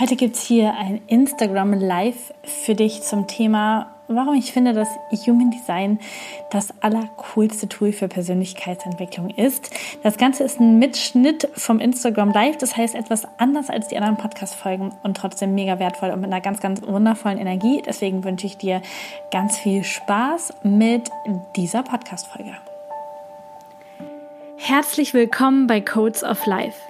Heute gibt es hier ein Instagram Live für dich zum Thema, warum ich finde, dass Human Design das allercoolste Tool für Persönlichkeitsentwicklung ist. Das Ganze ist ein Mitschnitt vom Instagram Live, das heißt etwas anders als die anderen Podcast-Folgen und trotzdem mega wertvoll und mit einer ganz, ganz wundervollen Energie. Deswegen wünsche ich dir ganz viel Spaß mit dieser Podcast-Folge. Herzlich willkommen bei Codes of Life.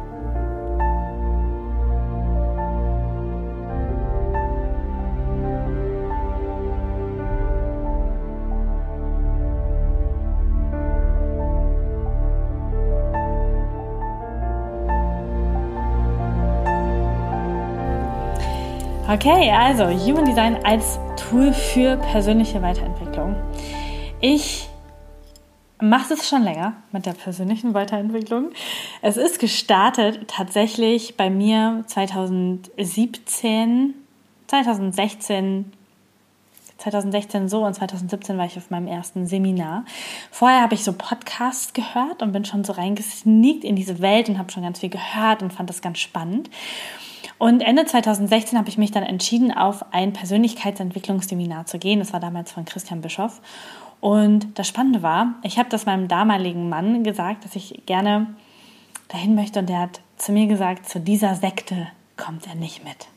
Okay, also Human Design als Tool für persönliche Weiterentwicklung. Ich mache es schon länger mit der persönlichen Weiterentwicklung. Es ist gestartet tatsächlich bei mir 2017, 2016, 2016 so und 2017 war ich auf meinem ersten Seminar. Vorher habe ich so Podcasts gehört und bin schon so reingesneakt in diese Welt und habe schon ganz viel gehört und fand das ganz spannend. Und Ende 2016 habe ich mich dann entschieden, auf ein Persönlichkeitsentwicklungsseminar zu gehen. Das war damals von Christian Bischoff. Und das Spannende war, ich habe das meinem damaligen Mann gesagt, dass ich gerne dahin möchte. Und der hat zu mir gesagt, zu dieser Sekte kommt er nicht mit.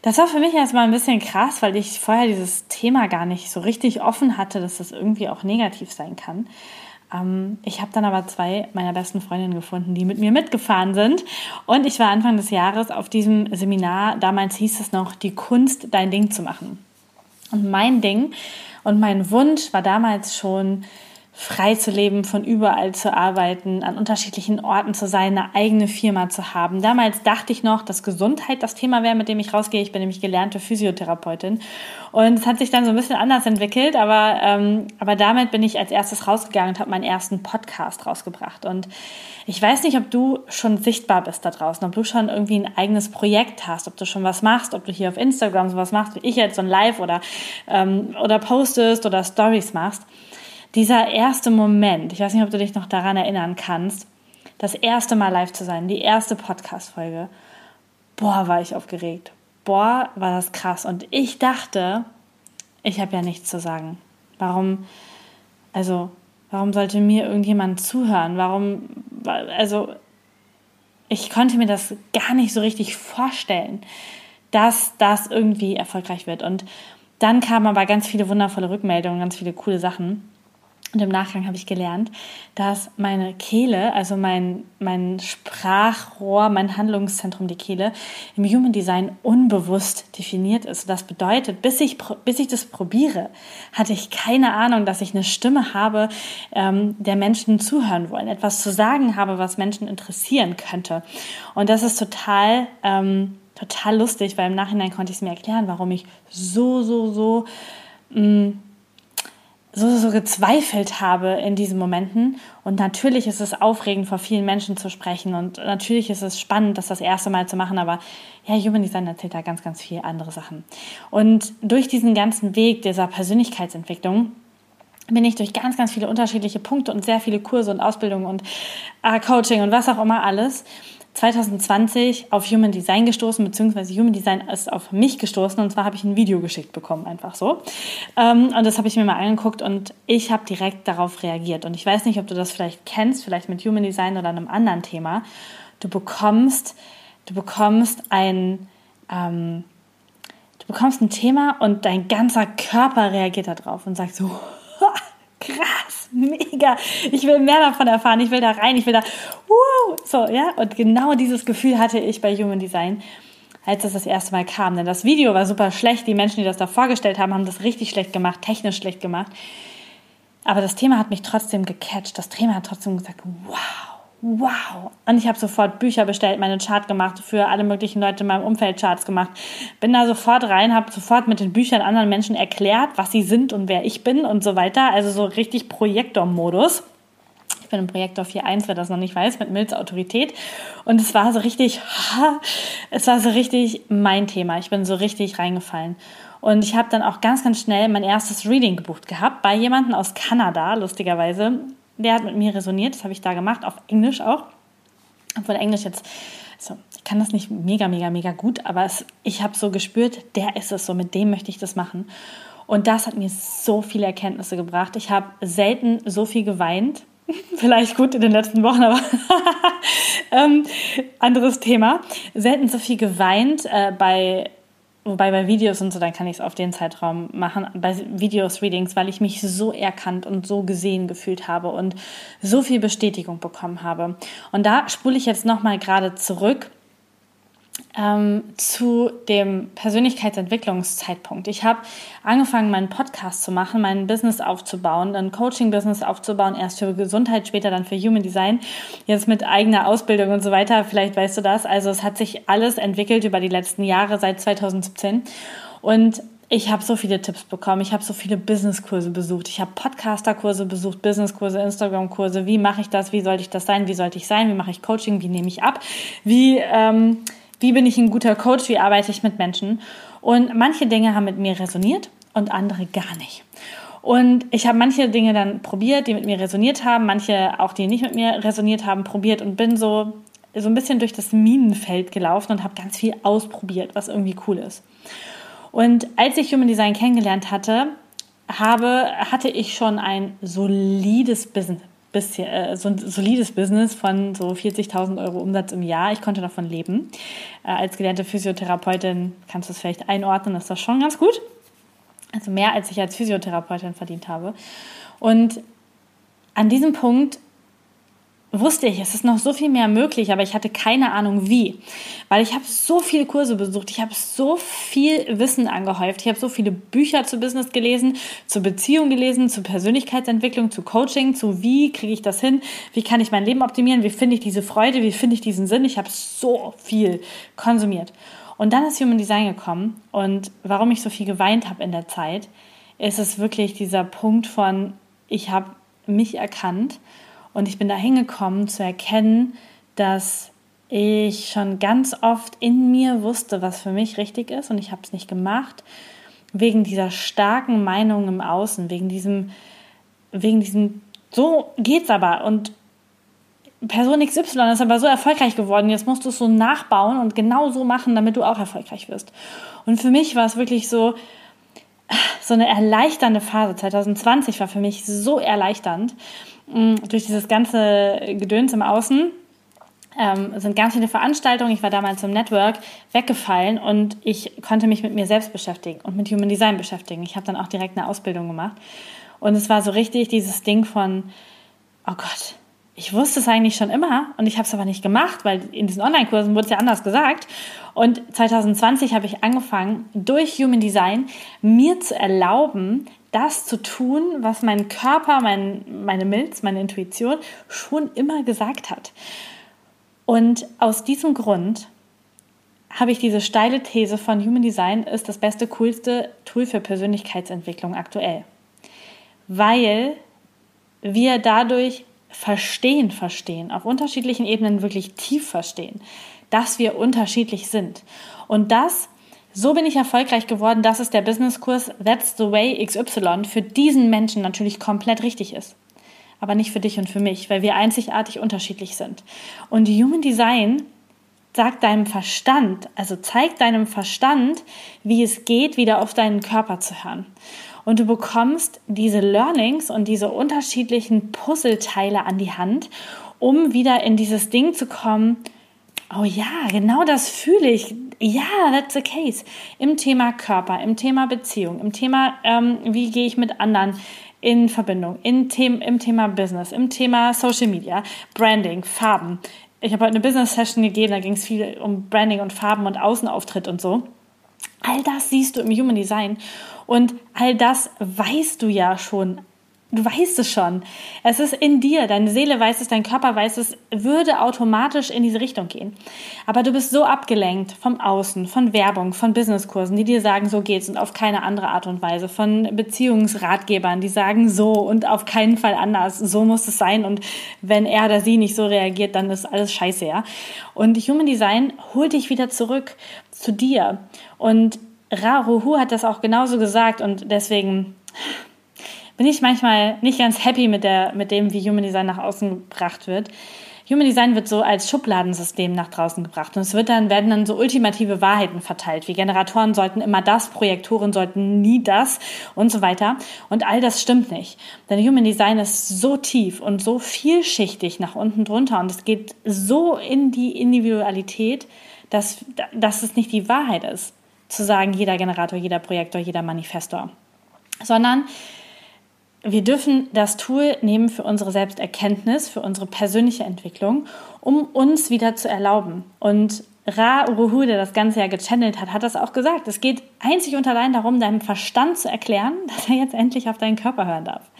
Das war für mich erstmal ein bisschen krass, weil ich vorher dieses Thema gar nicht so richtig offen hatte, dass das irgendwie auch negativ sein kann. Ähm, ich habe dann aber zwei meiner besten Freundinnen gefunden, die mit mir mitgefahren sind. Und ich war Anfang des Jahres auf diesem Seminar. Damals hieß es noch, die Kunst, dein Ding zu machen. Und mein Ding und mein Wunsch war damals schon, frei zu leben, von überall zu arbeiten, an unterschiedlichen Orten zu sein, eine eigene Firma zu haben. Damals dachte ich noch, dass Gesundheit das Thema wäre, mit dem ich rausgehe. Ich bin nämlich gelernte Physiotherapeutin. Und es hat sich dann so ein bisschen anders entwickelt, aber, ähm, aber damit bin ich als erstes rausgegangen und habe meinen ersten Podcast rausgebracht. Und ich weiß nicht, ob du schon sichtbar bist da draußen, ob du schon irgendwie ein eigenes Projekt hast, ob du schon was machst, ob du hier auf Instagram sowas machst, wie ich jetzt so ein Live oder, ähm, oder postest oder Stories machst dieser erste Moment, ich weiß nicht, ob du dich noch daran erinnern kannst, das erste Mal live zu sein, die erste Podcast-Folge, boah, war ich aufgeregt. Boah, war das krass. Und ich dachte, ich habe ja nichts zu sagen. Warum, also, warum sollte mir irgendjemand zuhören? Warum, also, ich konnte mir das gar nicht so richtig vorstellen, dass das irgendwie erfolgreich wird. Und dann kamen aber ganz viele wundervolle Rückmeldungen, ganz viele coole Sachen. Und im Nachgang habe ich gelernt, dass meine Kehle, also mein, mein Sprachrohr, mein Handlungszentrum, die Kehle, im Human Design unbewusst definiert ist. Das bedeutet, bis ich, bis ich das probiere, hatte ich keine Ahnung, dass ich eine Stimme habe, ähm, der Menschen zuhören wollen, etwas zu sagen habe, was Menschen interessieren könnte. Und das ist total, ähm, total lustig, weil im Nachhinein konnte ich es mir erklären, warum ich so, so, so, mh, mm, so, so gezweifelt habe in diesen Momenten. Und natürlich ist es aufregend, vor vielen Menschen zu sprechen. Und natürlich ist es spannend, das das erste Mal zu machen. Aber ja, Human Design erzählt da ganz, ganz viele andere Sachen. Und durch diesen ganzen Weg dieser Persönlichkeitsentwicklung bin ich durch ganz, ganz viele unterschiedliche Punkte und sehr viele Kurse und Ausbildungen und äh, Coaching und was auch immer alles 2020 auf Human Design gestoßen, beziehungsweise Human Design ist auf mich gestoßen und zwar habe ich ein Video geschickt bekommen, einfach so. Ähm, und das habe ich mir mal angeguckt und ich habe direkt darauf reagiert. Und ich weiß nicht, ob du das vielleicht kennst, vielleicht mit Human Design oder einem anderen Thema. Du bekommst, du bekommst ein, ähm, du bekommst ein Thema und dein ganzer Körper reagiert darauf und sagt so, krass, mega, ich will mehr davon erfahren, ich will da rein, ich will da, uh, so, ja, und genau dieses Gefühl hatte ich bei Human Design, als das das erste Mal kam, denn das Video war super schlecht, die Menschen, die das da vorgestellt haben, haben das richtig schlecht gemacht, technisch schlecht gemacht, aber das Thema hat mich trotzdem gecatcht, das Thema hat trotzdem gesagt, wow, wow. Und ich habe sofort Bücher bestellt, meine Chart gemacht, für alle möglichen Leute in meinem Umfeld Charts gemacht. Bin da sofort rein, habe sofort mit den Büchern anderen Menschen erklärt, was sie sind und wer ich bin und so weiter. Also so richtig Projektor-Modus. Ich bin im Projektor 4.1, wer das noch nicht weiß, mit Mills Autorität. Und es war so richtig, es war so richtig mein Thema. Ich bin so richtig reingefallen. Und ich habe dann auch ganz, ganz schnell mein erstes Reading gebucht gehabt bei jemandem aus Kanada, lustigerweise. Der hat mit mir resoniert, das habe ich da gemacht, auf Englisch auch. Obwohl Englisch jetzt, also ich kann das nicht mega, mega, mega gut, aber es, ich habe so gespürt, der ist es so, mit dem möchte ich das machen. Und das hat mir so viele Erkenntnisse gebracht. Ich habe selten so viel geweint. Vielleicht gut in den letzten Wochen, aber ähm, anderes Thema. Selten so viel geweint äh, bei Wobei bei Videos und so, dann kann ich es auf den Zeitraum machen. Bei Videos, Readings, weil ich mich so erkannt und so gesehen gefühlt habe und so viel Bestätigung bekommen habe. Und da spule ich jetzt nochmal gerade zurück ähm, zu dem Persönlichkeitsentwicklungszeitpunkt. Ich habe angefangen, meinen Podcast zu machen, mein Business aufzubauen, ein Coaching-Business aufzubauen, erst für Gesundheit, später dann für Human Design, jetzt mit eigener Ausbildung und so weiter. Vielleicht weißt du das. Also es hat sich alles entwickelt über die letzten Jahre seit 2017 und ich habe so viele Tipps bekommen. Ich habe so viele Businesskurse besucht. Ich habe Podcaster-Kurse besucht, Businesskurse, Instagram-Kurse. Wie mache ich das? Wie sollte ich das sein? Wie sollte ich sein? Wie mache ich Coaching? Wie nehme ich ab? Wie ähm, wie bin ich ein guter Coach? Wie arbeite ich mit Menschen? Und manche Dinge haben mit mir resoniert und andere gar nicht. Und ich habe manche Dinge dann probiert, die mit mir resoniert haben, manche auch, die nicht mit mir resoniert haben, probiert und bin so, so ein bisschen durch das Minenfeld gelaufen und habe ganz viel ausprobiert, was irgendwie cool ist. Und als ich Human Design kennengelernt hatte, habe, hatte ich schon ein solides Business, bisschen, äh, so ein solides Business von so 40.000 Euro Umsatz im Jahr. Ich konnte davon leben. Äh, als gelernte Physiotherapeutin kannst du es vielleicht einordnen, ist das schon ganz gut. Also mehr, als ich als Physiotherapeutin verdient habe. Und an diesem Punkt wusste ich, es ist noch so viel mehr möglich, aber ich hatte keine Ahnung wie. Weil ich habe so viele Kurse besucht, ich habe so viel Wissen angehäuft, ich habe so viele Bücher zu Business gelesen, zu Beziehung gelesen, zu Persönlichkeitsentwicklung, zu Coaching, zu wie kriege ich das hin, wie kann ich mein Leben optimieren, wie finde ich diese Freude, wie finde ich diesen Sinn. Ich habe so viel konsumiert. Und dann ist Human Design gekommen und warum ich so viel geweint habe in der Zeit, ist es wirklich dieser Punkt von, ich habe mich erkannt und ich bin da hingekommen zu erkennen, dass ich schon ganz oft in mir wusste, was für mich richtig ist und ich habe es nicht gemacht, wegen dieser starken Meinung im Außen, wegen diesem, wegen diesem, so geht's aber und Person XY ist aber so erfolgreich geworden, jetzt musst du es so nachbauen und genau so machen, damit du auch erfolgreich wirst. Und für mich war es wirklich so, so eine erleichternde Phase. 2020 war für mich so erleichternd, durch dieses ganze Gedöns im Außen ähm, sind ganz viele Veranstaltungen, ich war damals im Network, weggefallen und ich konnte mich mit mir selbst beschäftigen und mit Human Design beschäftigen. Ich habe dann auch direkt eine Ausbildung gemacht. Und es war so richtig dieses Ding von, oh Gott, ich wusste es eigentlich schon immer und ich habe es aber nicht gemacht, weil in diesen Online-Kursen wurde es ja anders gesagt. Und 2020 habe ich angefangen, durch Human Design mir zu erlauben, das zu tun, was mein Körper, mein, meine Milz, meine Intuition schon immer gesagt hat. Und aus diesem Grund habe ich diese steile These von Human Design ist das beste, coolste Tool für Persönlichkeitsentwicklung aktuell. Weil wir dadurch verstehen, verstehen, auf unterschiedlichen Ebenen wirklich tief verstehen, dass wir unterschiedlich sind. Und das so bin ich erfolgreich geworden, dass es der Businesskurs That's the Way XY für diesen Menschen natürlich komplett richtig ist. Aber nicht für dich und für mich, weil wir einzigartig unterschiedlich sind. Und Human Design sagt deinem Verstand, also zeigt deinem Verstand, wie es geht, wieder auf deinen Körper zu hören. Und du bekommst diese Learnings und diese unterschiedlichen Puzzleteile an die Hand, um wieder in dieses Ding zu kommen, Oh ja, genau das fühle ich. Ja, that's the case. Im Thema Körper, im Thema Beziehung, im Thema, ähm, wie gehe ich mit anderen in Verbindung, in The im Thema Business, im Thema Social Media, Branding, Farben. Ich habe heute eine Business-Session gegeben, da ging es viel um Branding und Farben und Außenauftritt und so. All das siehst du im Human Design und all das weißt du ja schon Du weißt es schon. Es ist in dir. Deine Seele weiß es, dein Körper weiß es, würde automatisch in diese Richtung gehen. Aber du bist so abgelenkt vom Außen, von Werbung, von Businesskursen, die dir sagen, so geht's und auf keine andere Art und Weise, von Beziehungsratgebern, die sagen so und auf keinen Fall anders. So muss es sein. Und wenn er oder sie nicht so reagiert, dann ist alles scheiße, ja. Und Human Design holt dich wieder zurück zu dir. Und Ra Ruhu hat das auch genauso gesagt und deswegen bin ich manchmal nicht ganz happy mit, der, mit dem, wie Human Design nach außen gebracht wird. Human Design wird so als Schubladensystem nach draußen gebracht und es wird dann, werden dann so ultimative Wahrheiten verteilt, wie Generatoren sollten immer das, Projektoren sollten nie das und so weiter. Und all das stimmt nicht. Denn Human Design ist so tief und so vielschichtig nach unten drunter und es geht so in die Individualität, dass, dass es nicht die Wahrheit ist, zu sagen, jeder Generator, jeder Projektor, jeder Manifestor, sondern wir dürfen das Tool nehmen für unsere Selbsterkenntnis, für unsere persönliche Entwicklung, um uns wieder zu erlauben. Und Ra Uruhu, der das Ganze ja gechannelt hat, hat das auch gesagt. Es geht einzig und allein darum, deinem Verstand zu erklären, dass er jetzt endlich auf deinen Körper hören darf.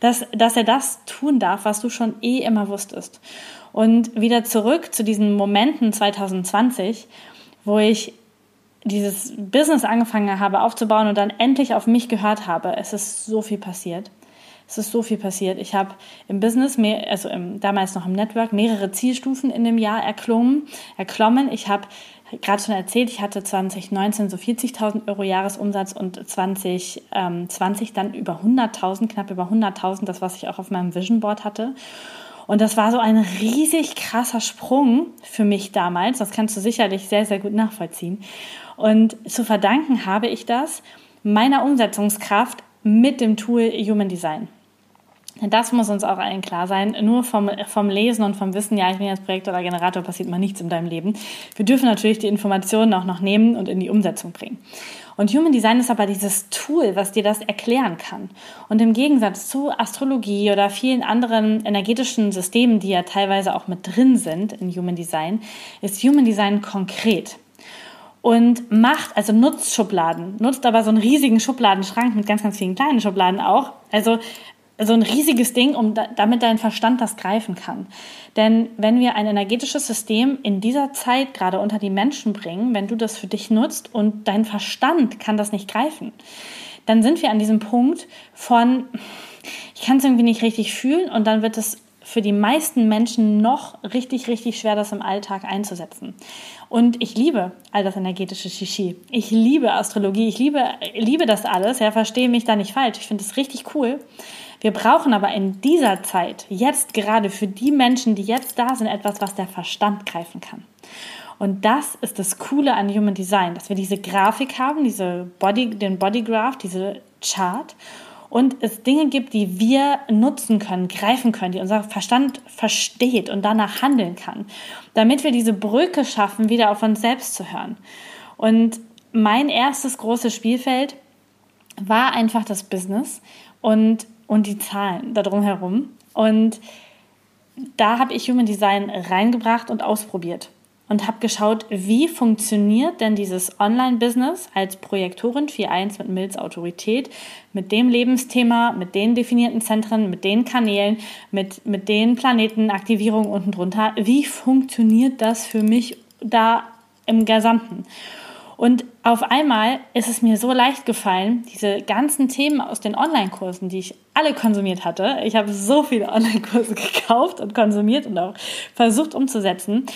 Dass, dass er das tun darf, was du schon eh immer wusstest. Und wieder zurück zu diesen Momenten 2020, wo ich dieses Business angefangen habe aufzubauen und dann endlich auf mich gehört habe. Es ist so viel passiert. Es ist so viel passiert. Ich habe im Business, mehr, also im, damals noch im Network, mehrere Zielstufen in dem Jahr erklommen. erklommen. Ich habe gerade schon erzählt, ich hatte 2019 so 40.000 Euro Jahresumsatz und 2020 ähm, dann über 100.000, knapp über 100.000, das, was ich auch auf meinem Vision Board hatte. Und das war so ein riesig krasser Sprung für mich damals. Das kannst du sicherlich sehr, sehr gut nachvollziehen. Und zu verdanken habe ich das meiner Umsetzungskraft mit dem Tool Human Design. Das muss uns auch allen klar sein. Nur vom, vom Lesen und vom Wissen, ja, ich bin jetzt Projekt oder Generator, passiert mal nichts in deinem Leben. Wir dürfen natürlich die Informationen auch noch nehmen und in die Umsetzung bringen. Und Human Design ist aber dieses Tool, was dir das erklären kann. Und im Gegensatz zu Astrologie oder vielen anderen energetischen Systemen, die ja teilweise auch mit drin sind in Human Design, ist Human Design konkret und macht, also nutzt Schubladen, nutzt aber so einen riesigen Schubladenschrank mit ganz, ganz vielen kleinen Schubladen auch. Also so ein riesiges Ding, um da, damit dein Verstand das greifen kann. Denn wenn wir ein energetisches System in dieser Zeit gerade unter die Menschen bringen, wenn du das für dich nutzt und dein Verstand kann das nicht greifen, dann sind wir an diesem Punkt von, ich kann es irgendwie nicht richtig fühlen und dann wird es für die meisten Menschen noch richtig, richtig schwer, das im Alltag einzusetzen. Und ich liebe all das energetische Shishi. Ich liebe Astrologie. Ich liebe, liebe das alles. Ja, verstehe mich da nicht falsch. Ich finde es richtig cool. Wir brauchen aber in dieser Zeit, jetzt gerade für die Menschen, die jetzt da sind, etwas, was der Verstand greifen kann. Und das ist das Coole an Human Design, dass wir diese Grafik haben, diese Body, den Bodygraph, diese Chart und es Dinge gibt, die wir nutzen können, greifen können, die unser Verstand versteht und danach handeln kann, damit wir diese Brücke schaffen, wieder auf uns selbst zu hören. Und mein erstes großes Spielfeld war einfach das Business und, und die Zahlen darum herum. Und da habe ich Human Design reingebracht und ausprobiert und habe geschaut, wie funktioniert denn dieses Online-Business als Projektorin 4.1 mit Mills Autorität, mit dem Lebensthema, mit den definierten Zentren, mit den Kanälen, mit, mit den Planetenaktivierungen unten drunter. Wie funktioniert das für mich da im Gesamten? Und auf einmal ist es mir so leicht gefallen, diese ganzen Themen aus den Online-Kursen, die ich alle konsumiert hatte. Ich habe so viele Online-Kurse gekauft und konsumiert und auch versucht umzusetzen.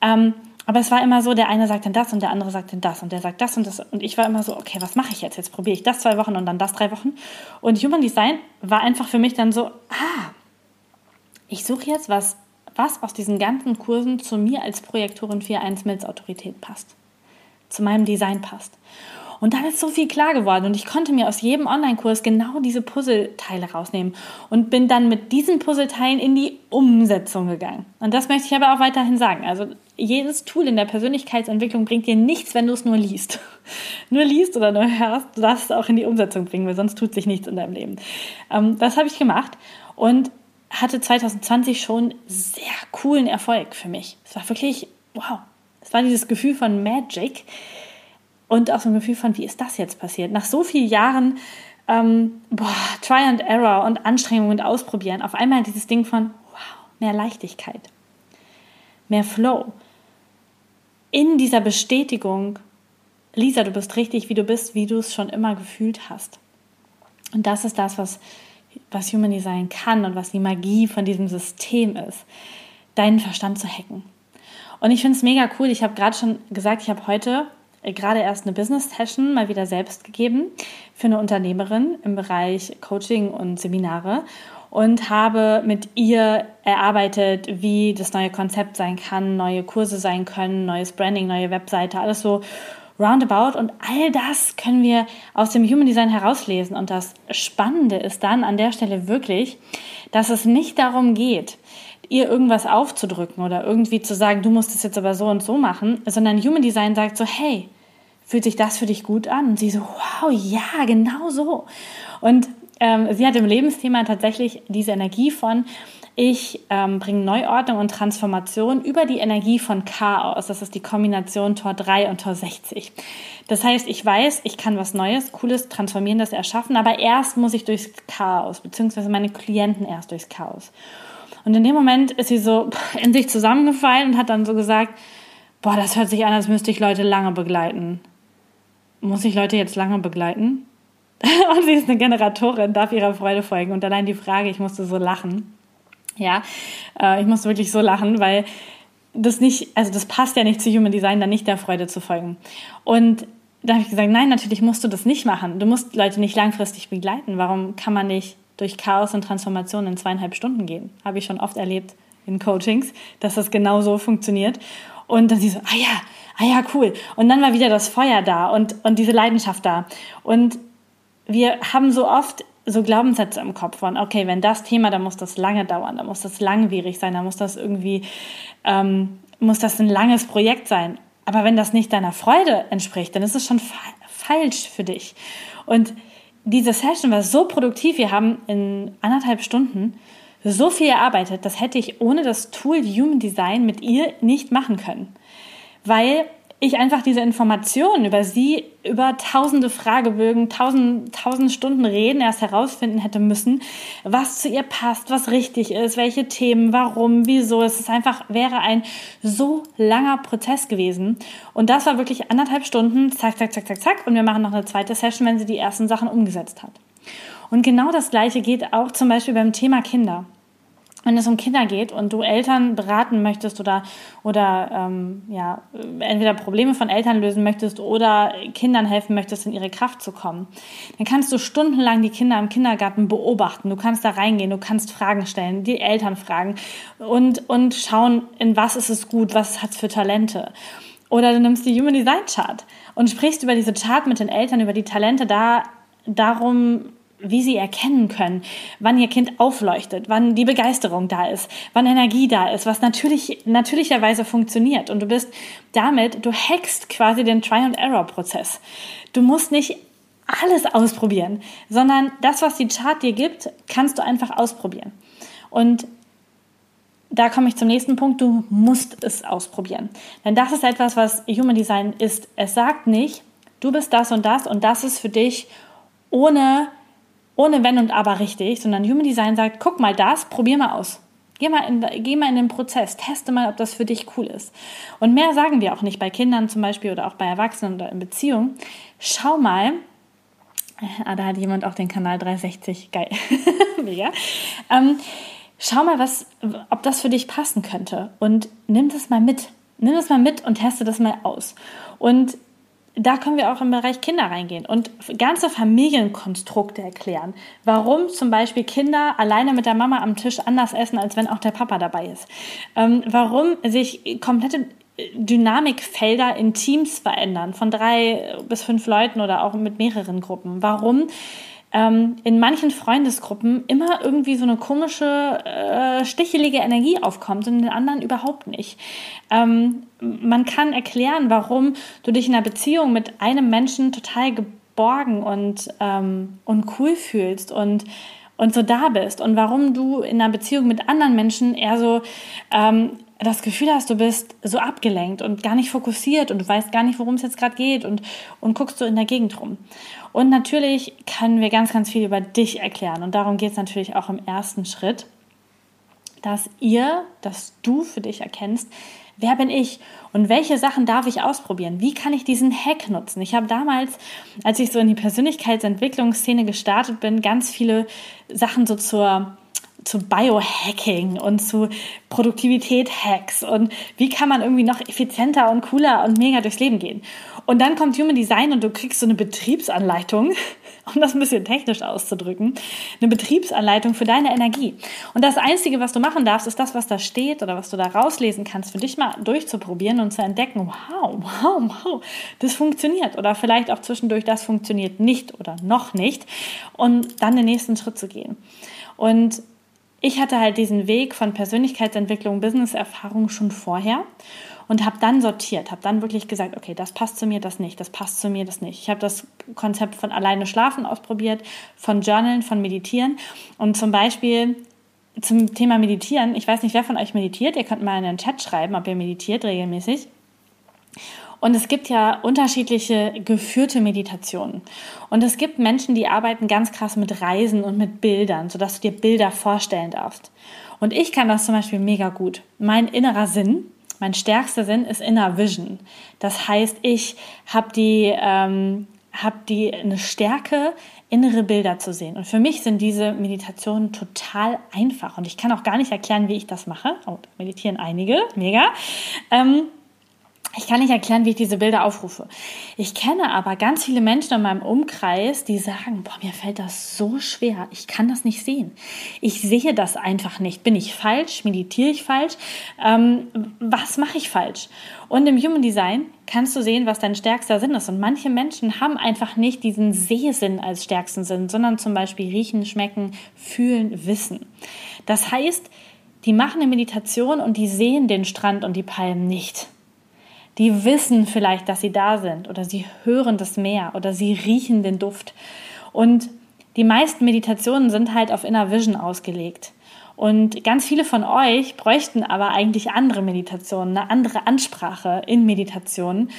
Ähm, aber es war immer so, der eine sagt dann das und der andere sagt dann das und der sagt das und das. Und ich war immer so, okay, was mache ich jetzt? Jetzt probiere ich das zwei Wochen und dann das drei Wochen. Und Human Design war einfach für mich dann so, ah, ich suche jetzt was, was aus diesen ganzen Kursen zu mir als Projektorin 4.1 Mills Autorität passt. Zu meinem Design passt. Und dann ist so viel klar geworden und ich konnte mir aus jedem Online-Kurs genau diese Puzzleteile rausnehmen und bin dann mit diesen Puzzleteilen in die Umsetzung gegangen. Und das möchte ich aber auch weiterhin sagen. Also jedes Tool in der Persönlichkeitsentwicklung bringt dir nichts, wenn du es nur liest. nur liest oder nur hörst, du darfst es auch in die Umsetzung bringen, weil sonst tut sich nichts in deinem Leben. Ähm, das habe ich gemacht und hatte 2020 schon sehr coolen Erfolg für mich. Es war wirklich, wow. Es war dieses Gefühl von Magic, und auch so ein Gefühl von, wie ist das jetzt passiert? Nach so vielen Jahren ähm, boah, Try and Error und Anstrengung und Ausprobieren. Auf einmal dieses Ding von, wow, mehr Leichtigkeit, mehr Flow. In dieser Bestätigung, Lisa, du bist richtig, wie du bist, wie du es schon immer gefühlt hast. Und das ist das, was, was Human Design kann und was die Magie von diesem System ist, deinen Verstand zu hacken. Und ich finde es mega cool. Ich habe gerade schon gesagt, ich habe heute gerade erst eine Business Session mal wieder selbst gegeben für eine Unternehmerin im Bereich Coaching und Seminare und habe mit ihr erarbeitet, wie das neue Konzept sein kann, neue Kurse sein können, neues Branding, neue Webseite, alles so roundabout. Und all das können wir aus dem Human Design herauslesen. Und das Spannende ist dann an der Stelle wirklich, dass es nicht darum geht, ihr irgendwas aufzudrücken oder irgendwie zu sagen, du musst es jetzt aber so und so machen, sondern Human Design sagt so, hey, fühlt sich das für dich gut an? Und sie so, wow, ja, genau so. Und ähm, sie hat im Lebensthema tatsächlich diese Energie von, ich ähm, bringe Neuordnung und Transformation über die Energie von Chaos. Das ist die Kombination Tor 3 und Tor 60. Das heißt, ich weiß, ich kann was Neues, Cooles, Transformierendes erschaffen, aber erst muss ich durchs Chaos, beziehungsweise meine Klienten erst durchs Chaos. Und in dem Moment ist sie so in sich zusammengefallen und hat dann so gesagt, boah, das hört sich an, als müsste ich Leute lange begleiten. Muss ich Leute jetzt lange begleiten? und sie ist eine Generatorin, darf ihrer Freude folgen. Und allein die Frage, ich musste so lachen. Ja, äh, ich musste wirklich so lachen, weil das nicht, also das passt ja nicht zu Human Design, dann nicht der Freude zu folgen. Und da habe ich gesagt, nein, natürlich musst du das nicht machen. Du musst Leute nicht langfristig begleiten. Warum kann man nicht durch Chaos und Transformation in zweieinhalb Stunden gehen? Habe ich schon oft erlebt in Coachings, dass das genau so funktioniert. Und dann sie so, ah ja, ah ja, cool. Und dann war wieder das Feuer da und, und diese Leidenschaft da. Und wir haben so oft so Glaubenssätze im Kopf von, okay, wenn das Thema, dann muss das lange dauern, dann muss das langwierig sein, dann muss das irgendwie, ähm, muss das ein langes Projekt sein. Aber wenn das nicht deiner Freude entspricht, dann ist es schon fa falsch für dich. Und diese Session war so produktiv. Wir haben in anderthalb Stunden so viel erarbeitet, das hätte ich ohne das Tool Human Design mit ihr nicht machen können. Weil ich einfach diese Informationen über sie, über tausende Fragebögen, tausend, tausend Stunden Reden erst herausfinden hätte müssen, was zu ihr passt, was richtig ist, welche Themen, warum, wieso. Es ist einfach, wäre ein so langer Prozess gewesen. Und das war wirklich anderthalb Stunden, zack, zack, zack, zack, zack. Und wir machen noch eine zweite Session, wenn sie die ersten Sachen umgesetzt hat. Und genau das Gleiche geht auch zum Beispiel beim Thema Kinder wenn es um Kinder geht und du Eltern beraten möchtest oder, oder ähm, ja, entweder Probleme von Eltern lösen möchtest oder Kindern helfen möchtest, in ihre Kraft zu kommen, dann kannst du stundenlang die Kinder im Kindergarten beobachten. Du kannst da reingehen, du kannst Fragen stellen, die Eltern fragen und, und schauen, in was ist es gut, was hat es für Talente. Oder du nimmst die Human Design Chart und sprichst über diese Chart mit den Eltern, über die Talente da, darum, wie sie erkennen können, wann ihr Kind aufleuchtet, wann die Begeisterung da ist, wann Energie da ist, was natürlich, natürlicherweise funktioniert. Und du bist damit, du hackst quasi den Try-and-Error-Prozess. Du musst nicht alles ausprobieren, sondern das, was die Chart dir gibt, kannst du einfach ausprobieren. Und da komme ich zum nächsten Punkt, du musst es ausprobieren. Denn das ist etwas, was Human Design ist. Es sagt nicht, du bist das und das und das ist für dich ohne ohne Wenn und Aber richtig, sondern Human Design sagt, guck mal das, probier mal aus. Geh mal, in, geh mal in den Prozess, teste mal, ob das für dich cool ist. Und mehr sagen wir auch nicht bei Kindern zum Beispiel oder auch bei Erwachsenen oder in Beziehungen. Schau mal, ah, da hat jemand auch den Kanal 360, geil, mega. Ähm, schau mal, was, ob das für dich passen könnte und nimm das mal mit. Nimm das mal mit und teste das mal aus. Und da können wir auch im Bereich Kinder reingehen und ganze Familienkonstrukte erklären. Warum zum Beispiel Kinder alleine mit der Mama am Tisch anders essen, als wenn auch der Papa dabei ist. Ähm, warum sich komplette Dynamikfelder in Teams verändern, von drei bis fünf Leuten oder auch mit mehreren Gruppen. Warum ähm, in manchen Freundesgruppen immer irgendwie so eine komische, äh, stichelige Energie aufkommt und in den anderen überhaupt nicht. Ähm, man kann erklären, warum du dich in einer Beziehung mit einem Menschen total geborgen und, ähm, und cool fühlst und und so da bist und warum du in einer Beziehung mit anderen Menschen eher so ähm, das Gefühl hast, du bist so abgelenkt und gar nicht fokussiert und du weißt gar nicht, worum es jetzt gerade geht und, und guckst so in der Gegend rum. Und natürlich können wir ganz, ganz viel über dich erklären und darum geht es natürlich auch im ersten Schritt, dass ihr, dass du für dich erkennst, Wer bin ich und welche Sachen darf ich ausprobieren? Wie kann ich diesen Hack nutzen? Ich habe damals, als ich so in die Persönlichkeitsentwicklungsszene gestartet bin, ganz viele Sachen so zur zu Biohacking und zu Produktivität-Hacks und wie kann man irgendwie noch effizienter und cooler und mega durchs Leben gehen. Und dann kommt Human Design und du kriegst so eine Betriebsanleitung, um das ein bisschen technisch auszudrücken, eine Betriebsanleitung für deine Energie. Und das Einzige, was du machen darfst, ist das, was da steht oder was du da rauslesen kannst, für dich mal durchzuprobieren und zu entdecken, wow, wow, wow, das funktioniert. Oder vielleicht auch zwischendurch, das funktioniert nicht oder noch nicht. Und dann den nächsten Schritt zu gehen. Und ich hatte halt diesen Weg von Persönlichkeitsentwicklung, Business-Erfahrung schon vorher und habe dann sortiert, habe dann wirklich gesagt, okay, das passt zu mir, das nicht, das passt zu mir, das nicht. Ich habe das Konzept von alleine schlafen ausprobiert, von Journalen, von Meditieren und zum Beispiel zum Thema Meditieren. Ich weiß nicht, wer von euch meditiert. Ihr könnt mal in den Chat schreiben, ob ihr meditiert regelmäßig. Und es gibt ja unterschiedliche geführte Meditationen. Und es gibt Menschen, die arbeiten ganz krass mit Reisen und mit Bildern, sodass du dir Bilder vorstellen darfst. Und ich kann das zum Beispiel mega gut. Mein innerer Sinn, mein stärkster Sinn ist Inner Vision. Das heißt, ich habe die, ähm, hab die eine Stärke, innere Bilder zu sehen. Und für mich sind diese Meditationen total einfach. Und ich kann auch gar nicht erklären, wie ich das mache. Oh, meditieren einige, mega. Ähm, ich kann nicht erklären, wie ich diese Bilder aufrufe. Ich kenne aber ganz viele Menschen in meinem Umkreis, die sagen, boah, mir fällt das so schwer. Ich kann das nicht sehen. Ich sehe das einfach nicht. Bin ich falsch? Meditiere ich falsch? Ähm, was mache ich falsch? Und im Human Design kannst du sehen, was dein stärkster Sinn ist. Und manche Menschen haben einfach nicht diesen Sehsinn als stärksten Sinn, sondern zum Beispiel riechen, schmecken, fühlen, wissen. Das heißt, die machen eine Meditation und die sehen den Strand und die Palmen nicht die wissen vielleicht, dass sie da sind oder sie hören das Meer oder sie riechen den Duft. Und die meisten Meditationen sind halt auf Inner Vision ausgelegt. Und ganz viele von euch bräuchten aber eigentlich andere Meditationen, eine andere Ansprache in Meditationen,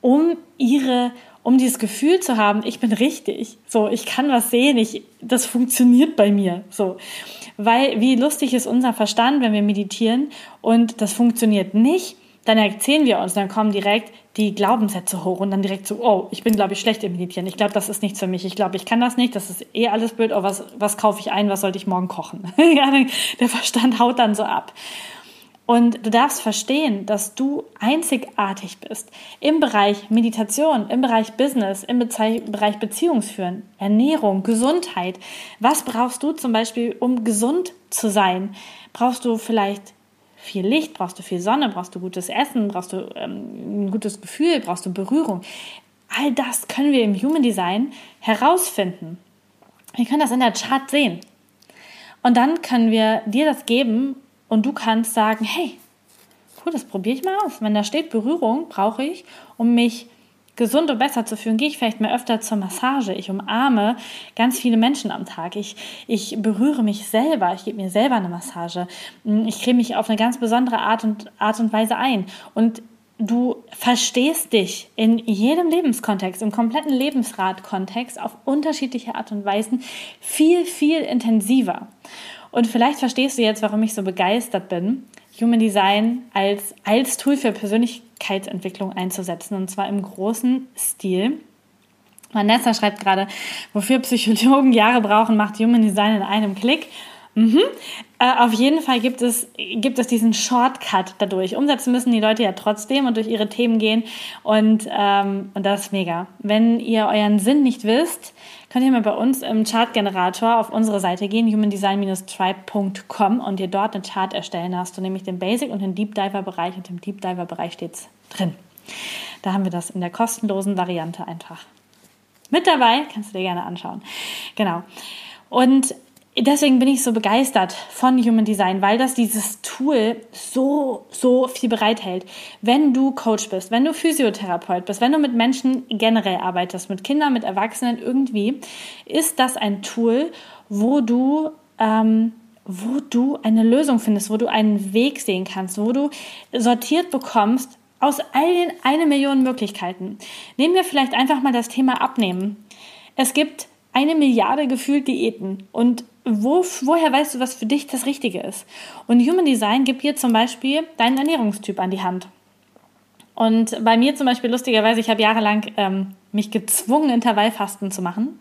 um ihre, um dieses Gefühl zu haben, ich bin richtig. So, ich kann was sehen, ich, das funktioniert bei mir. So. Weil, wie lustig ist unser Verstand, wenn wir meditieren und das funktioniert nicht, dann erzählen wir uns, dann kommen direkt die Glaubenssätze hoch und dann direkt so, oh, ich bin, glaube ich, schlecht im Meditieren. Ich glaube, das ist nichts für mich. Ich glaube, ich kann das nicht. Das ist eh alles blöd. Oh, was, was kaufe ich ein? Was sollte ich morgen kochen? der Verstand haut dann so ab. Und du darfst verstehen, dass du einzigartig bist im Bereich Meditation, im Bereich Business, im Bereich Beziehungsführen, Ernährung, Gesundheit. Was brauchst du zum Beispiel, um gesund zu sein? Brauchst du vielleicht viel Licht, brauchst du viel Sonne, brauchst du gutes Essen, brauchst du ähm, ein gutes Gefühl, brauchst du Berührung. All das können wir im Human Design herausfinden. Wir können das in der Chart sehen. Und dann können wir dir das geben und du kannst sagen, hey, cool, das probiere ich mal aus. Wenn da steht Berührung, brauche ich, um mich gesund und besser zu fühlen, gehe ich vielleicht mal öfter zur Massage. Ich umarme ganz viele Menschen am Tag. Ich, ich berühre mich selber. Ich gebe mir selber eine Massage. Ich creme mich auf eine ganz besondere Art und, Art und Weise ein. Und du verstehst dich in jedem Lebenskontext, im kompletten Lebensratkontext auf unterschiedliche Art und Weisen viel, viel intensiver. Und vielleicht verstehst du jetzt, warum ich so begeistert bin, Human Design als, als Tool für Persönlichkeitsentwicklung einzusetzen und zwar im großen Stil. Vanessa schreibt gerade, wofür Psychologen Jahre brauchen, macht Human Design in einem Klick. Mhm. Äh, auf jeden Fall gibt es, gibt es diesen Shortcut dadurch. Umsetzen müssen die Leute ja trotzdem und durch ihre Themen gehen. Und, ähm, und das ist mega. Wenn ihr euren Sinn nicht wisst, könnt ihr mal bei uns im Chartgenerator auf unsere Seite gehen, humandesign-tribe.com und dir dort einen Chart erstellen. hast du nämlich den Basic und den Deep Diver Bereich und im Deep Diver Bereich steht es drin. Da haben wir das in der kostenlosen Variante einfach mit dabei. Kannst du dir gerne anschauen. Genau. Und deswegen bin ich so begeistert von Human Design, weil das dieses Tool so, so viel bereithält. Wenn du Coach bist, wenn du Physiotherapeut bist, wenn du mit Menschen generell arbeitest, mit Kindern, mit Erwachsenen irgendwie, ist das ein Tool, wo du ähm, wo du eine Lösung findest, wo du einen Weg sehen kannst, wo du sortiert bekommst aus all den eine Million Möglichkeiten. Nehmen wir vielleicht einfach mal das Thema Abnehmen. Es gibt eine Milliarde gefühlt Diäten und wo, woher weißt du, was für dich das Richtige ist? Und Human Design gibt dir zum Beispiel deinen Ernährungstyp an die Hand. Und bei mir zum Beispiel lustigerweise, ich habe jahrelang ähm, mich gezwungen, Intervallfasten zu machen.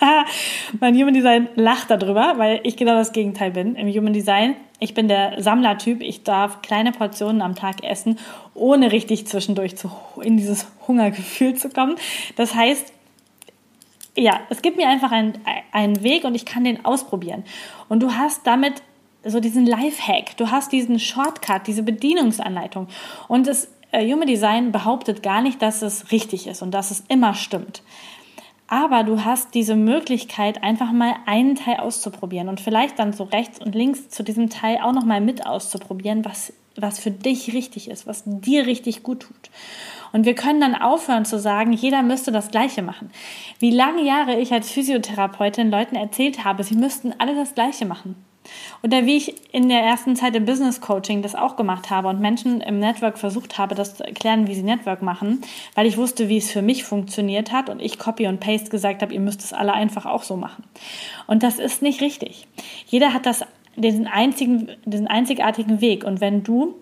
mein Human Design lacht darüber, weil ich genau das Gegenteil bin. Im Human Design, ich bin der Sammlertyp. Ich darf kleine Portionen am Tag essen, ohne richtig zwischendurch zu, in dieses Hungergefühl zu kommen. Das heißt, ja, es gibt mir einfach einen, einen Weg und ich kann den ausprobieren. Und du hast damit so diesen Lifehack, du hast diesen Shortcut, diese Bedienungsanleitung. Und das äh, Human Design behauptet gar nicht, dass es richtig ist und dass es immer stimmt. Aber du hast diese Möglichkeit, einfach mal einen Teil auszuprobieren und vielleicht dann so rechts und links zu diesem Teil auch nochmal mit auszuprobieren, was, was für dich richtig ist, was dir richtig gut tut. Und wir können dann aufhören zu sagen, jeder müsste das Gleiche machen. Wie lange Jahre ich als Physiotherapeutin Leuten erzählt habe, sie müssten alle das Gleiche machen. Oder wie ich in der ersten Zeit im Business Coaching das auch gemacht habe und Menschen im Network versucht habe, das zu erklären, wie sie Network machen, weil ich wusste, wie es für mich funktioniert hat und ich Copy und Paste gesagt habe, ihr müsst es alle einfach auch so machen. Und das ist nicht richtig. Jeder hat das, diesen, einzigen, diesen einzigartigen Weg. Und wenn du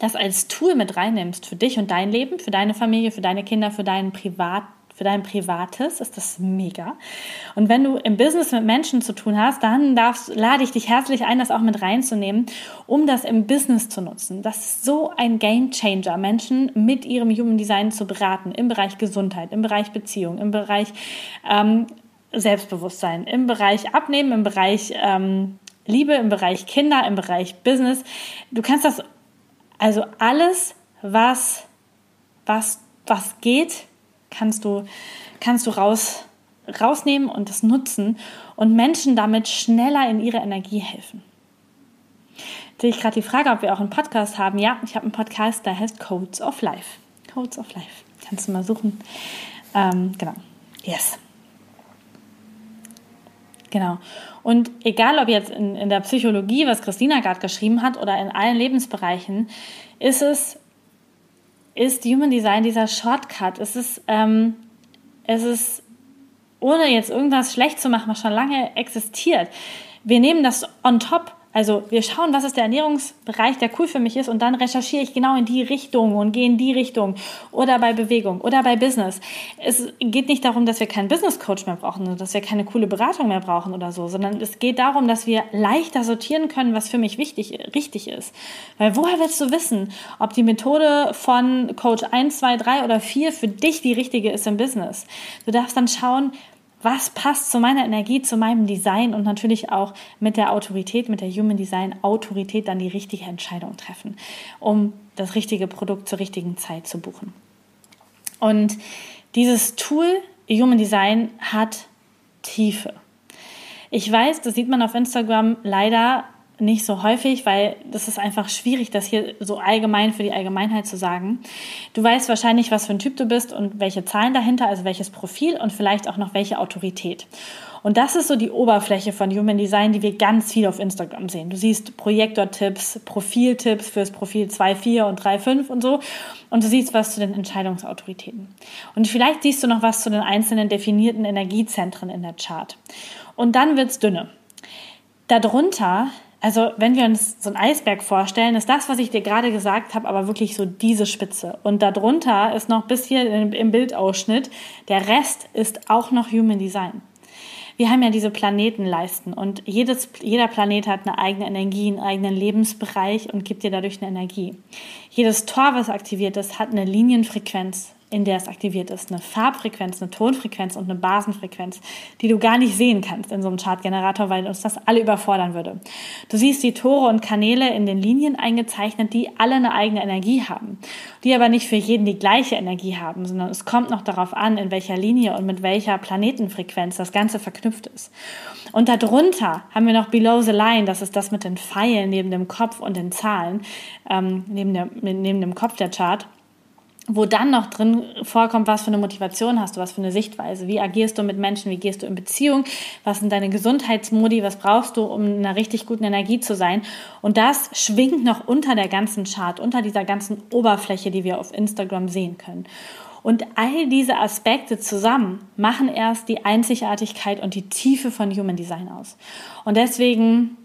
das als Tool mit reinnimmst für dich und dein Leben, für deine Familie, für deine Kinder, für deinen Privat für dein Privates ist das mega. Und wenn du im Business mit Menschen zu tun hast, dann darfst, lade ich dich herzlich ein, das auch mit reinzunehmen, um das im Business zu nutzen. Das ist so ein Game Changer, Menschen mit ihrem Human Design zu beraten im Bereich Gesundheit, im Bereich Beziehung, im Bereich ähm, Selbstbewusstsein, im Bereich Abnehmen, im Bereich ähm, Liebe, im Bereich Kinder, im Bereich Business. Du kannst das also alles, was, was, was geht, kannst du, kannst du raus, rausnehmen und das nutzen und Menschen damit schneller in ihre Energie helfen. Sehe ich gerade die Frage, ob wir auch einen Podcast haben. Ja, ich habe einen Podcast, der heißt Codes of Life. Codes of Life. Kannst du mal suchen. Ähm, genau. Yes. Genau. Und egal, ob jetzt in, in der Psychologie, was Christina gerade geschrieben hat, oder in allen Lebensbereichen, ist es ist Human Design dieser Shortcut. Es ist, ähm, es ist, ohne jetzt irgendwas schlecht zu machen, was schon lange existiert. Wir nehmen das on top also wir schauen, was ist der Ernährungsbereich, der cool für mich ist und dann recherchiere ich genau in die Richtung und gehe in die Richtung oder bei Bewegung oder bei Business. Es geht nicht darum, dass wir keinen Business Coach mehr brauchen, dass wir keine coole Beratung mehr brauchen oder so, sondern es geht darum, dass wir leichter sortieren können, was für mich wichtig, richtig ist. Weil woher willst du wissen, ob die Methode von Coach 1, 2, 3 oder 4 für dich die richtige ist im Business? Du darfst dann schauen, was passt zu meiner Energie, zu meinem Design und natürlich auch mit der Autorität, mit der Human Design Autorität dann die richtige Entscheidung treffen, um das richtige Produkt zur richtigen Zeit zu buchen. Und dieses Tool Human Design hat Tiefe. Ich weiß, das sieht man auf Instagram leider nicht so häufig, weil das ist einfach schwierig, das hier so allgemein für die Allgemeinheit zu sagen. Du weißt wahrscheinlich, was für ein Typ du bist und welche Zahlen dahinter, also welches Profil und vielleicht auch noch welche Autorität. Und das ist so die Oberfläche von Human Design, die wir ganz viel auf Instagram sehen. Du siehst Projektor-Tipps, Profiltipps fürs Profil 2, 4 und 3, 5 und so. Und du siehst was zu den Entscheidungsautoritäten. Und vielleicht siehst du noch was zu den einzelnen definierten Energiezentren in der Chart. Und dann wird's dünne. Darunter also wenn wir uns so einen Eisberg vorstellen, ist das, was ich dir gerade gesagt habe, aber wirklich so diese Spitze. Und darunter ist noch bis hier im Bildausschnitt, der Rest ist auch noch Human Design. Wir haben ja diese Planetenleisten und jedes, jeder Planet hat eine eigene Energie, einen eigenen Lebensbereich und gibt dir dadurch eine Energie. Jedes Tor, was aktiviert ist, hat eine Linienfrequenz, in der es aktiviert ist. Eine Farbfrequenz, eine Tonfrequenz und eine Basenfrequenz, die du gar nicht sehen kannst in so einem Chartgenerator, weil uns das alle überfordern würde. Du siehst die Tore und Kanäle in den Linien eingezeichnet, die alle eine eigene Energie haben, die aber nicht für jeden die gleiche Energie haben, sondern es kommt noch darauf an, in welcher Linie und mit welcher Planetenfrequenz das Ganze verknüpft ist. Und darunter haben wir noch Below the Line, das ist das mit den Pfeilen neben dem Kopf und den Zahlen, ähm, neben, der, neben dem Kopf der Chart. Wo dann noch drin vorkommt, was für eine Motivation hast du, was für eine Sichtweise, wie agierst du mit Menschen, wie gehst du in Beziehung, was sind deine Gesundheitsmodi, was brauchst du, um in einer richtig guten Energie zu sein. Und das schwingt noch unter der ganzen Chart, unter dieser ganzen Oberfläche, die wir auf Instagram sehen können. Und all diese Aspekte zusammen machen erst die Einzigartigkeit und die Tiefe von Human Design aus. Und deswegen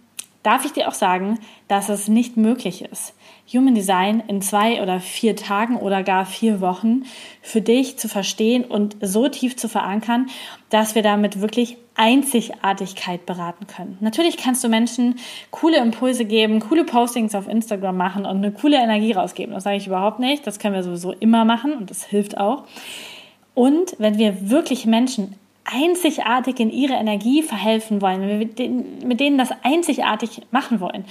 darf ich dir auch sagen, dass es nicht möglich ist, Human Design in zwei oder vier Tagen oder gar vier Wochen für dich zu verstehen und so tief zu verankern, dass wir damit wirklich Einzigartigkeit beraten können. Natürlich kannst du Menschen coole Impulse geben, coole Postings auf Instagram machen und eine coole Energie rausgeben. Das sage ich überhaupt nicht. Das können wir sowieso immer machen und das hilft auch. Und wenn wir wirklich Menschen einzigartig in ihre Energie verhelfen wollen, wenn wir mit denen das einzigartig machen wollen,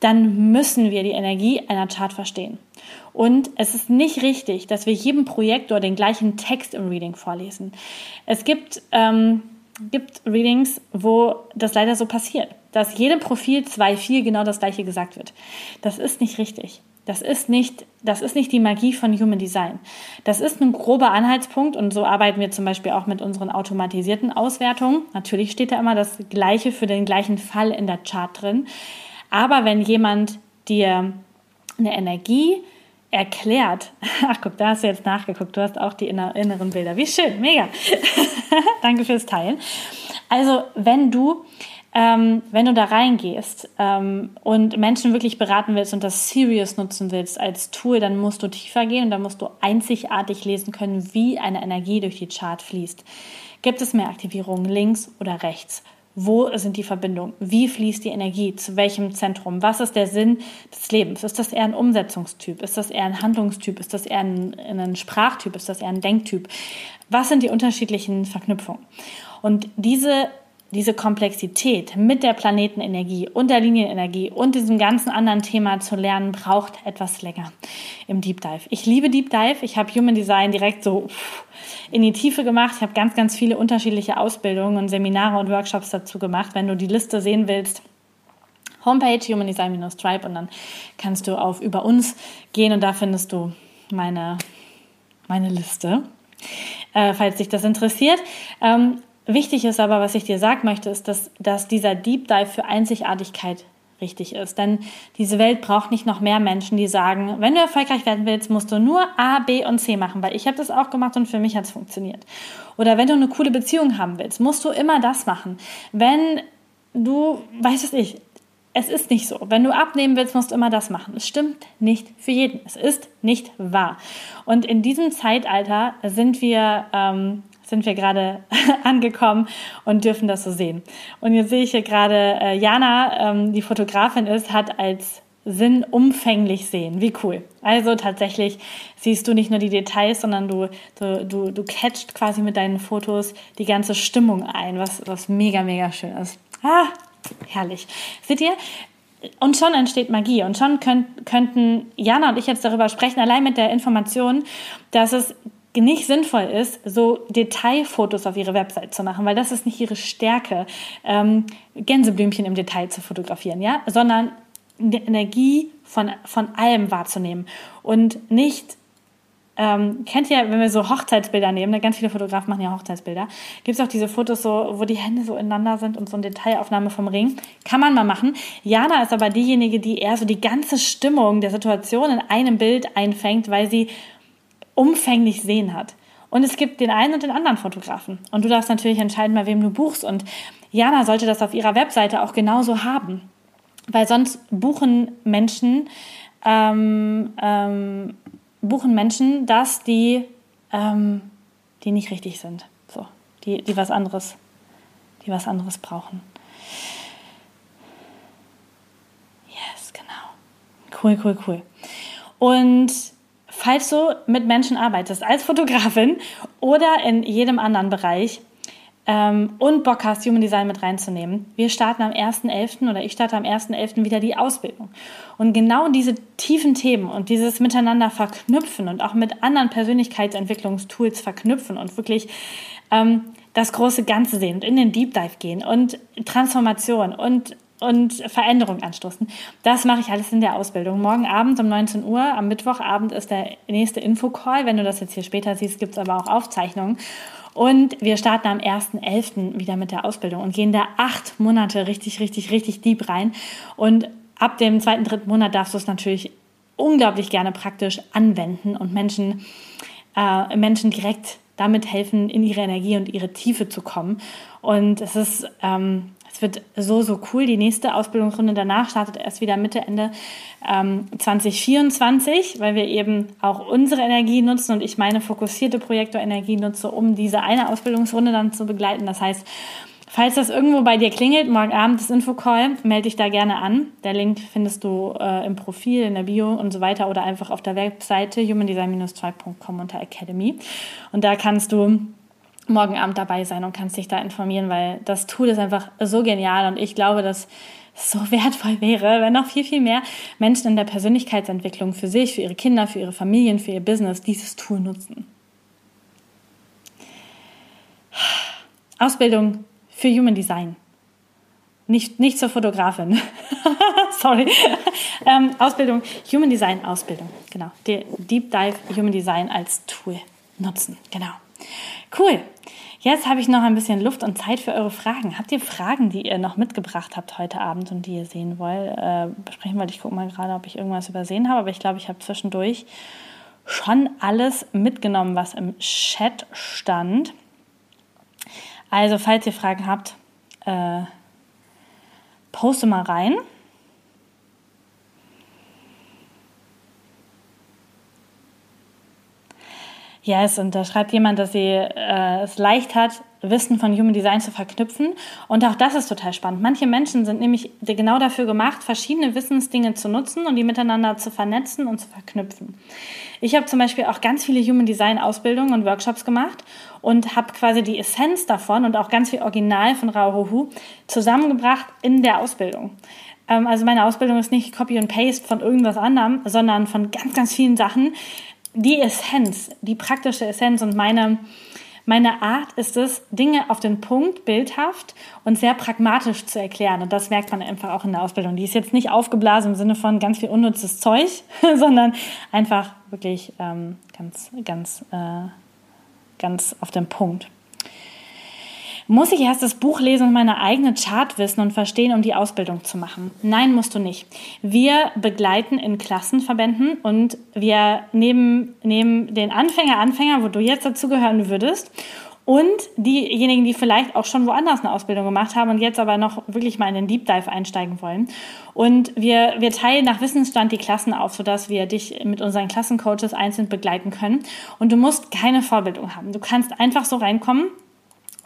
dann müssen wir die Energie einer Chart verstehen. Und es ist nicht richtig, dass wir jedem Projektor den gleichen Text im Reading vorlesen. Es gibt, ähm, gibt Readings, wo das leider so passiert, dass jedem Profil 2.4 genau das gleiche gesagt wird. Das ist nicht richtig. Das ist nicht, das ist nicht die Magie von Human Design. Das ist ein grober Anhaltspunkt und so arbeiten wir zum Beispiel auch mit unseren automatisierten Auswertungen. Natürlich steht da immer das Gleiche für den gleichen Fall in der Chart drin. Aber wenn jemand dir eine Energie erklärt, ach guck, da hast du jetzt nachgeguckt, du hast auch die inneren Bilder. Wie schön, mega. Danke fürs Teilen. Also, wenn du ähm, wenn du da reingehst ähm, und Menschen wirklich beraten willst und das Serious nutzen willst als Tool, dann musst du tiefer gehen und dann musst du einzigartig lesen können, wie eine Energie durch die Chart fließt. Gibt es mehr Aktivierungen links oder rechts? Wo sind die Verbindungen? Wie fließt die Energie? Zu welchem Zentrum? Was ist der Sinn des Lebens? Ist das eher ein Umsetzungstyp? Ist das eher ein Handlungstyp? Ist das eher ein, ein Sprachtyp? Ist das eher ein Denktyp? Was sind die unterschiedlichen Verknüpfungen? Und diese diese Komplexität mit der Planetenenergie und der Linienenergie und diesem ganzen anderen Thema zu lernen, braucht etwas länger im Deep Dive. Ich liebe Deep Dive. Ich habe Human Design direkt so in die Tiefe gemacht. Ich habe ganz, ganz viele unterschiedliche Ausbildungen und Seminare und Workshops dazu gemacht. Wenn du die Liste sehen willst, Homepage humandesign-tribe und dann kannst du auf über uns gehen und da findest du meine, meine Liste. Äh, falls dich das interessiert. Ähm, Wichtig ist aber, was ich dir sagen möchte, ist, dass, dass dieser Deep Dive für Einzigartigkeit richtig ist. Denn diese Welt braucht nicht noch mehr Menschen, die sagen, wenn du erfolgreich werden willst, musst du nur A, B und C machen, weil ich habe das auch gemacht und für mich hat es funktioniert. Oder wenn du eine coole Beziehung haben willst, musst du immer das machen. Wenn du, weißt es ich, es ist nicht so. Wenn du abnehmen willst, musst du immer das machen. Es stimmt nicht für jeden. Es ist nicht wahr. Und in diesem Zeitalter sind wir ähm, sind wir gerade angekommen und dürfen das so sehen. Und jetzt sehe ich hier gerade, äh, Jana, ähm, die Fotografin ist, hat als Sinn umfänglich sehen. Wie cool. Also tatsächlich siehst du nicht nur die Details, sondern du, du, du, du catcht quasi mit deinen Fotos die ganze Stimmung ein, was, was mega, mega schön ist. Ah, herrlich. Seht ihr? Und schon entsteht Magie. Und schon könnt, könnten Jana und ich jetzt darüber sprechen, allein mit der Information, dass es nicht sinnvoll ist, so Detailfotos auf ihre Website zu machen, weil das ist nicht ihre Stärke, ähm, Gänseblümchen im Detail zu fotografieren, ja, sondern die Energie von, von allem wahrzunehmen und nicht ähm, kennt ihr, wenn wir so Hochzeitsbilder nehmen, ne, ganz viele Fotografen machen ja Hochzeitsbilder, gibt es auch diese Fotos, so, wo die Hände so ineinander sind und so eine Detailaufnahme vom Ring. Kann man mal machen. Jana ist aber diejenige, die eher so die ganze Stimmung der Situation in einem Bild einfängt, weil sie umfänglich sehen hat. Und es gibt den einen und den anderen Fotografen. Und du darfst natürlich entscheiden, bei wem du buchst. Und Jana sollte das auf ihrer Webseite auch genauso haben. Weil sonst buchen Menschen, ähm, ähm, buchen Menschen das, die, ähm, die nicht richtig sind. So, die, die was anderes, die was anderes brauchen. Yes, genau. Cool, cool, cool. Und falls du mit Menschen arbeitest, als Fotografin oder in jedem anderen Bereich ähm, und Bock hast, Human Design mit reinzunehmen, wir starten am 1.11. oder ich starte am 1.11. wieder die Ausbildung. Und genau diese tiefen Themen und dieses Miteinander verknüpfen und auch mit anderen Persönlichkeitsentwicklungstools verknüpfen und wirklich ähm, das große Ganze sehen und in den Deep Dive gehen und Transformation und und Veränderung anstoßen. Das mache ich alles in der Ausbildung. Morgen Abend um 19 Uhr, am Mittwochabend ist der nächste Infocall. Wenn du das jetzt hier später siehst, gibt es aber auch Aufzeichnungen. Und wir starten am 1.11. wieder mit der Ausbildung und gehen da acht Monate richtig, richtig, richtig deep rein. Und ab dem zweiten, dritten Monat darfst du es natürlich unglaublich gerne praktisch anwenden und Menschen, äh, Menschen direkt damit helfen, in ihre Energie und ihre Tiefe zu kommen. Und es ist, ähm, es wird so, so cool. Die nächste Ausbildungsrunde danach startet erst wieder Mitte, Ende ähm, 2024, weil wir eben auch unsere Energie nutzen und ich meine fokussierte Projektorenergie nutze, um diese eine Ausbildungsrunde dann zu begleiten. Das heißt, Falls das irgendwo bei dir klingelt, morgen Abend das Infocall, melde dich da gerne an. Der Link findest du äh, im Profil, in der Bio und so weiter oder einfach auf der Webseite humandesign-2.com unter Academy. Und da kannst du morgen Abend dabei sein und kannst dich da informieren, weil das Tool ist einfach so genial und ich glaube, dass es so wertvoll wäre, wenn noch viel, viel mehr Menschen in der Persönlichkeitsentwicklung für sich, für ihre Kinder, für ihre Familien, für ihr Business dieses Tool nutzen. Ausbildung für Human Design. Nicht, nicht zur Fotografin. Sorry. Ähm, Ausbildung, Human Design Ausbildung. Genau. Deep Dive Human Design als Tool nutzen. Genau. Cool. Jetzt habe ich noch ein bisschen Luft und Zeit für eure Fragen. Habt ihr Fragen, die ihr noch mitgebracht habt heute Abend und die ihr sehen wollt? Äh, besprechen wollt. Ich gucke mal gerade, ob ich irgendwas übersehen habe, aber ich glaube, ich habe zwischendurch schon alles mitgenommen, was im Chat stand. Also, falls ihr Fragen habt, äh, poste mal rein. Yes, und da schreibt jemand, dass sie äh, es leicht hat, Wissen von Human Design zu verknüpfen. Und auch das ist total spannend. Manche Menschen sind nämlich genau dafür gemacht, verschiedene Wissensdinge zu nutzen und die miteinander zu vernetzen und zu verknüpfen. Ich habe zum Beispiel auch ganz viele Human Design Ausbildungen und Workshops gemacht und habe quasi die Essenz davon und auch ganz viel Original von Rauhohu zusammengebracht in der Ausbildung. Ähm, also meine Ausbildung ist nicht Copy and Paste von irgendwas anderem, sondern von ganz, ganz vielen Sachen. Die Essenz, die praktische Essenz und meine meine Art ist es, Dinge auf den Punkt, bildhaft und sehr pragmatisch zu erklären. Und das merkt man einfach auch in der Ausbildung. Die ist jetzt nicht aufgeblasen im Sinne von ganz viel unnützes Zeug, sondern einfach wirklich ähm, ganz, ganz, äh, ganz auf den Punkt. Muss ich erst das Buch lesen und meine eigene Chart wissen und verstehen, um die Ausbildung zu machen? Nein, musst du nicht. Wir begleiten in Klassenverbänden und wir nehmen, nehmen den Anfänger, Anfänger, wo du jetzt dazugehören würdest und diejenigen, die vielleicht auch schon woanders eine Ausbildung gemacht haben und jetzt aber noch wirklich mal in den Deep Dive einsteigen wollen. Und wir, wir teilen nach Wissensstand die Klassen auf, sodass wir dich mit unseren Klassencoaches einzeln begleiten können. Und du musst keine Vorbildung haben. Du kannst einfach so reinkommen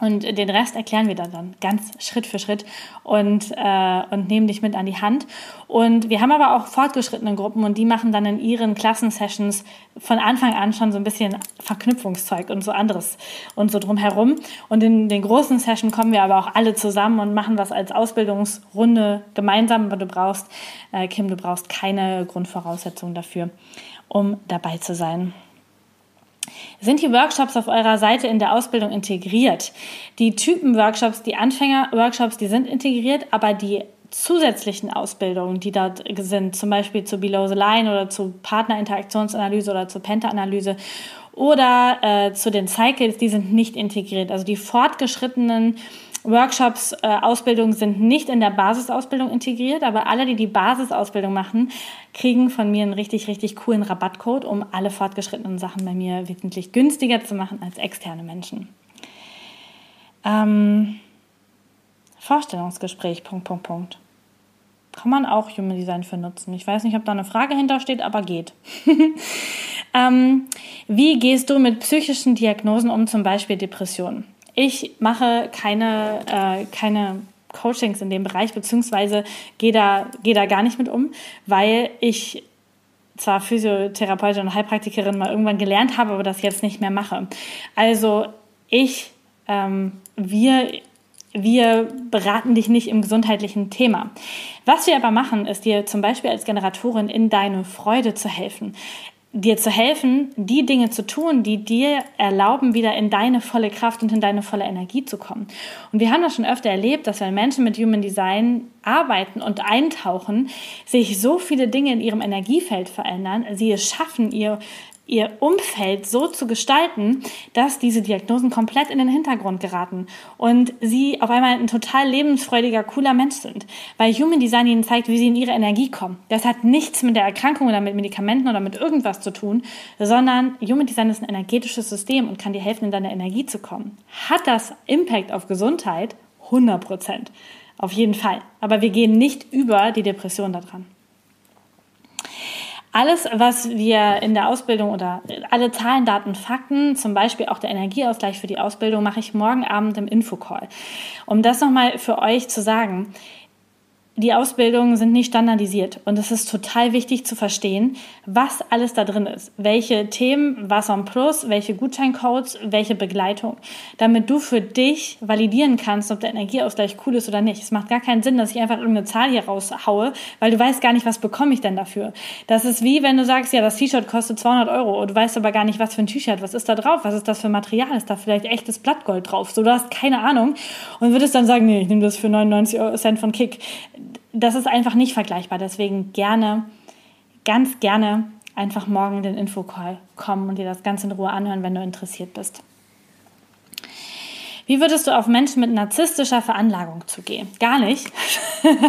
und den Rest erklären wir dann, dann ganz Schritt für Schritt und, äh, und nehmen dich mit an die Hand. Und wir haben aber auch fortgeschrittene Gruppen und die machen dann in ihren Klassensessions von Anfang an schon so ein bisschen Verknüpfungszeug und so anderes und so drumherum. Und in den großen Sessions kommen wir aber auch alle zusammen und machen was als Ausbildungsrunde gemeinsam. Aber du brauchst, äh, Kim, du brauchst keine Grundvoraussetzungen dafür, um dabei zu sein. Sind die Workshops auf eurer Seite in der Ausbildung integriert? Die Typen-Workshops, die Anfänger-Workshops, die sind integriert, aber die zusätzlichen Ausbildungen, die dort sind, zum Beispiel zu Below the Line oder zu Partnerinteraktionsanalyse oder zur Penta-Analyse oder äh, zu den Cycles, die sind nicht integriert. Also die fortgeschrittenen Workshops, äh, Ausbildungen sind nicht in der Basisausbildung integriert, aber alle, die die Basisausbildung machen, kriegen von mir einen richtig, richtig coolen Rabattcode, um alle fortgeschrittenen Sachen bei mir wesentlich günstiger zu machen als externe Menschen. Ähm, Vorstellungsgespräch, Punkt, Punkt, Punkt. Kann man auch Human Design für nutzen. Ich weiß nicht, ob da eine Frage hintersteht, aber geht. ähm, wie gehst du mit psychischen Diagnosen um, zum Beispiel Depressionen? Ich mache keine, äh, keine Coachings in dem Bereich, beziehungsweise gehe da, geh da gar nicht mit um, weil ich zwar Physiotherapeutin und Heilpraktikerin mal irgendwann gelernt habe, aber das jetzt nicht mehr mache. Also ich, ähm, wir, wir beraten dich nicht im gesundheitlichen Thema. Was wir aber machen, ist dir zum Beispiel als Generatorin in deine Freude zu helfen dir zu helfen, die Dinge zu tun, die dir erlauben, wieder in deine volle Kraft und in deine volle Energie zu kommen. Und wir haben das schon öfter erlebt, dass wenn Menschen mit Human Design arbeiten und eintauchen, sich so viele Dinge in ihrem Energiefeld verändern, sie es schaffen, ihr ihr Umfeld so zu gestalten, dass diese Diagnosen komplett in den Hintergrund geraten und sie auf einmal ein total lebensfreudiger, cooler Mensch sind. Weil Human Design ihnen zeigt, wie sie in ihre Energie kommen. Das hat nichts mit der Erkrankung oder mit Medikamenten oder mit irgendwas zu tun, sondern Human Design ist ein energetisches System und kann dir helfen, in deine Energie zu kommen. Hat das Impact auf Gesundheit? 100 Prozent. Auf jeden Fall. Aber wir gehen nicht über die Depression daran. Alles, was wir in der Ausbildung oder alle Zahlen, Daten, Fakten, zum Beispiel auch der Energieausgleich für die Ausbildung, mache ich morgen Abend im Infocall. Um das nochmal für euch zu sagen, die Ausbildungen sind nicht standardisiert und es ist total wichtig zu verstehen, was alles da drin ist. Welche Themen, was am Plus, welche Gutscheincodes, welche Begleitung, damit du für dich validieren kannst, ob der Energieausgleich cool ist oder nicht. Es macht gar keinen Sinn, dass ich einfach irgendeine Zahl hier raushaue, weil du weißt gar nicht, was bekomme ich denn dafür. Das ist wie wenn du sagst, ja, das T-Shirt kostet 200 Euro und du weißt aber gar nicht, was für ein T-Shirt, was ist da drauf, was ist das für Material, ist da vielleicht echtes Blattgold drauf. So, du hast keine Ahnung und würdest dann sagen, nee, ich nehme das für 99 Cent von Kick das ist einfach nicht vergleichbar. Deswegen gerne, ganz gerne einfach morgen in den Infocall kommen und dir das Ganze in Ruhe anhören, wenn du interessiert bist. Wie würdest du auf Menschen mit narzisstischer Veranlagung zugehen? Gar nicht.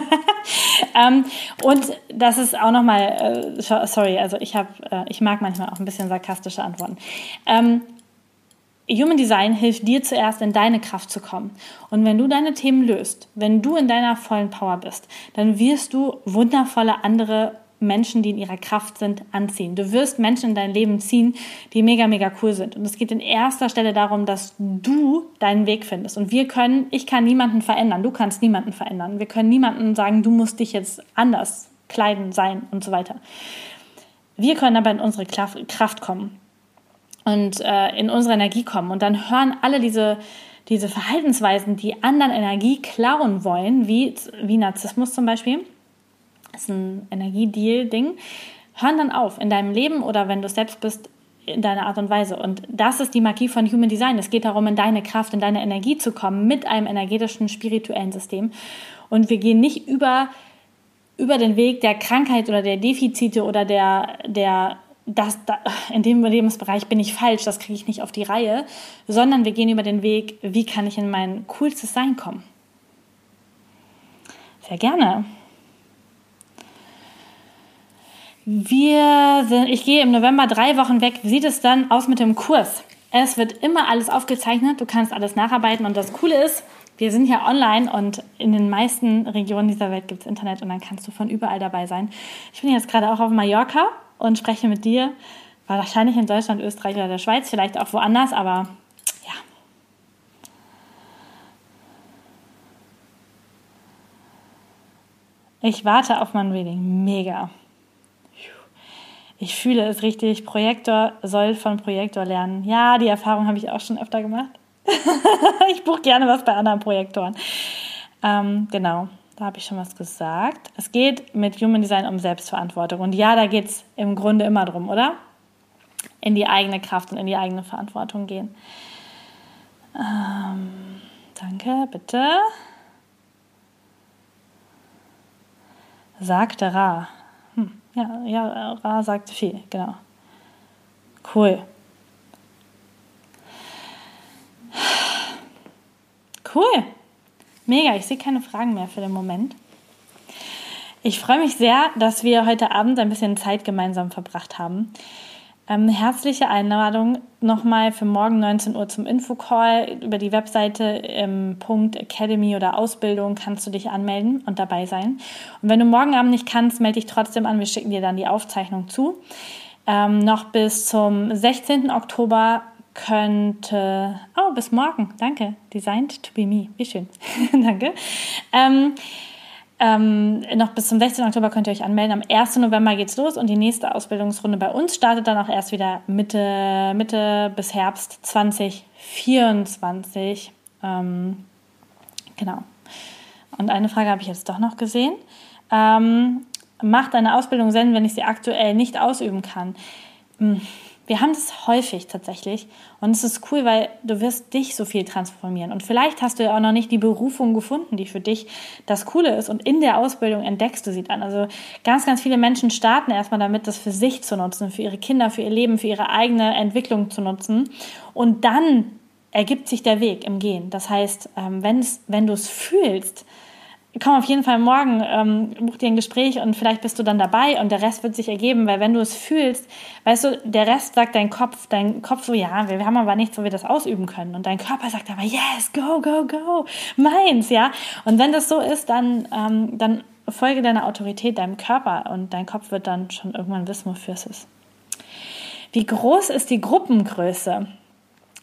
ähm, und das ist auch nochmal, äh, sorry, also ich habe, äh, ich mag manchmal auch ein bisschen sarkastische Antworten. Ähm, Human Design hilft dir zuerst in deine Kraft zu kommen. Und wenn du deine Themen löst, wenn du in deiner vollen Power bist, dann wirst du wundervolle andere Menschen, die in ihrer Kraft sind, anziehen. Du wirst Menschen in dein Leben ziehen, die mega, mega cool sind. Und es geht in erster Stelle darum, dass du deinen Weg findest. Und wir können, ich kann niemanden verändern, du kannst niemanden verändern. Wir können niemanden sagen, du musst dich jetzt anders kleiden, sein und so weiter. Wir können aber in unsere Kraft kommen und äh, in unsere Energie kommen. Und dann hören alle diese, diese Verhaltensweisen, die anderen Energie klauen wollen, wie, wie Narzissmus zum Beispiel, das ist ein Energiedeal-Ding, hören dann auf in deinem Leben oder wenn du selbst bist, in deiner Art und Weise. Und das ist die Magie von Human Design. Es geht darum, in deine Kraft, in deine Energie zu kommen mit einem energetischen, spirituellen System. Und wir gehen nicht über, über den Weg der Krankheit oder der Defizite oder der, der das, da, in dem Lebensbereich bin ich falsch, das kriege ich nicht auf die Reihe, sondern wir gehen über den Weg, wie kann ich in mein coolstes Sein kommen. Sehr gerne. Wir sind, ich gehe im November drei Wochen weg. Wie sieht es dann aus mit dem Kurs? Es wird immer alles aufgezeichnet, du kannst alles nacharbeiten und das Coole ist, wir sind ja online und in den meisten Regionen dieser Welt gibt es Internet und dann kannst du von überall dabei sein. Ich bin jetzt gerade auch auf Mallorca und spreche mit dir. War wahrscheinlich in Deutschland, Österreich oder der Schweiz, vielleicht auch woanders, aber ja. Ich warte auf mein Reading. Mega. Ich fühle es richtig. Projektor soll von Projektor lernen. Ja, die Erfahrung habe ich auch schon öfter gemacht. ich buche gerne was bei anderen Projektoren. Ähm, genau. Da habe ich schon was gesagt. Es geht mit Human Design um Selbstverantwortung. Und ja, da geht es im Grunde immer drum, oder? In die eigene Kraft und in die eigene Verantwortung gehen. Ähm, danke, bitte. Sagte Ra. Hm, ja, ja, Ra sagte viel, genau. Cool. Cool. Mega, ich sehe keine Fragen mehr für den Moment. Ich freue mich sehr, dass wir heute Abend ein bisschen Zeit gemeinsam verbracht haben. Ähm, herzliche Einladung nochmal für morgen 19 Uhr zum Infocall. Über die Webseite im Punkt Academy oder Ausbildung kannst du dich anmelden und dabei sein. Und wenn du morgen Abend nicht kannst, melde dich trotzdem an. Wir schicken dir dann die Aufzeichnung zu. Ähm, noch bis zum 16. Oktober könnte, oh, bis morgen, danke, Designed to be me, wie schön, danke. Ähm, ähm, noch bis zum 16. Oktober könnt ihr euch anmelden. Am 1. November geht's los und die nächste Ausbildungsrunde bei uns startet dann auch erst wieder Mitte, Mitte bis Herbst 2024. Ähm, genau. Und eine Frage habe ich jetzt doch noch gesehen. Ähm, macht eine Ausbildung Sinn, wenn ich sie aktuell nicht ausüben kann? hm, wir haben das häufig tatsächlich und es ist cool, weil du wirst dich so viel transformieren und vielleicht hast du ja auch noch nicht die Berufung gefunden, die für dich das Coole ist und in der Ausbildung entdeckst du sie dann. Also ganz, ganz viele Menschen starten erstmal damit, das für sich zu nutzen, für ihre Kinder, für ihr Leben, für ihre eigene Entwicklung zu nutzen und dann ergibt sich der Weg im Gehen. Das heißt, ähm, wenn du es fühlst, komm auf jeden Fall morgen, ähm, buch dir ein Gespräch und vielleicht bist du dann dabei und der Rest wird sich ergeben, weil wenn du es fühlst, weißt du, der Rest sagt dein Kopf, dein Kopf so, ja, wir, wir haben aber nichts, wo wir das ausüben können und dein Körper sagt aber, yes, go, go, go, meins, ja. Und wenn das so ist, dann, ähm, dann folge deiner Autorität, deinem Körper und dein Kopf wird dann schon irgendwann wissen, wofür es ist. Wie groß ist die Gruppengröße?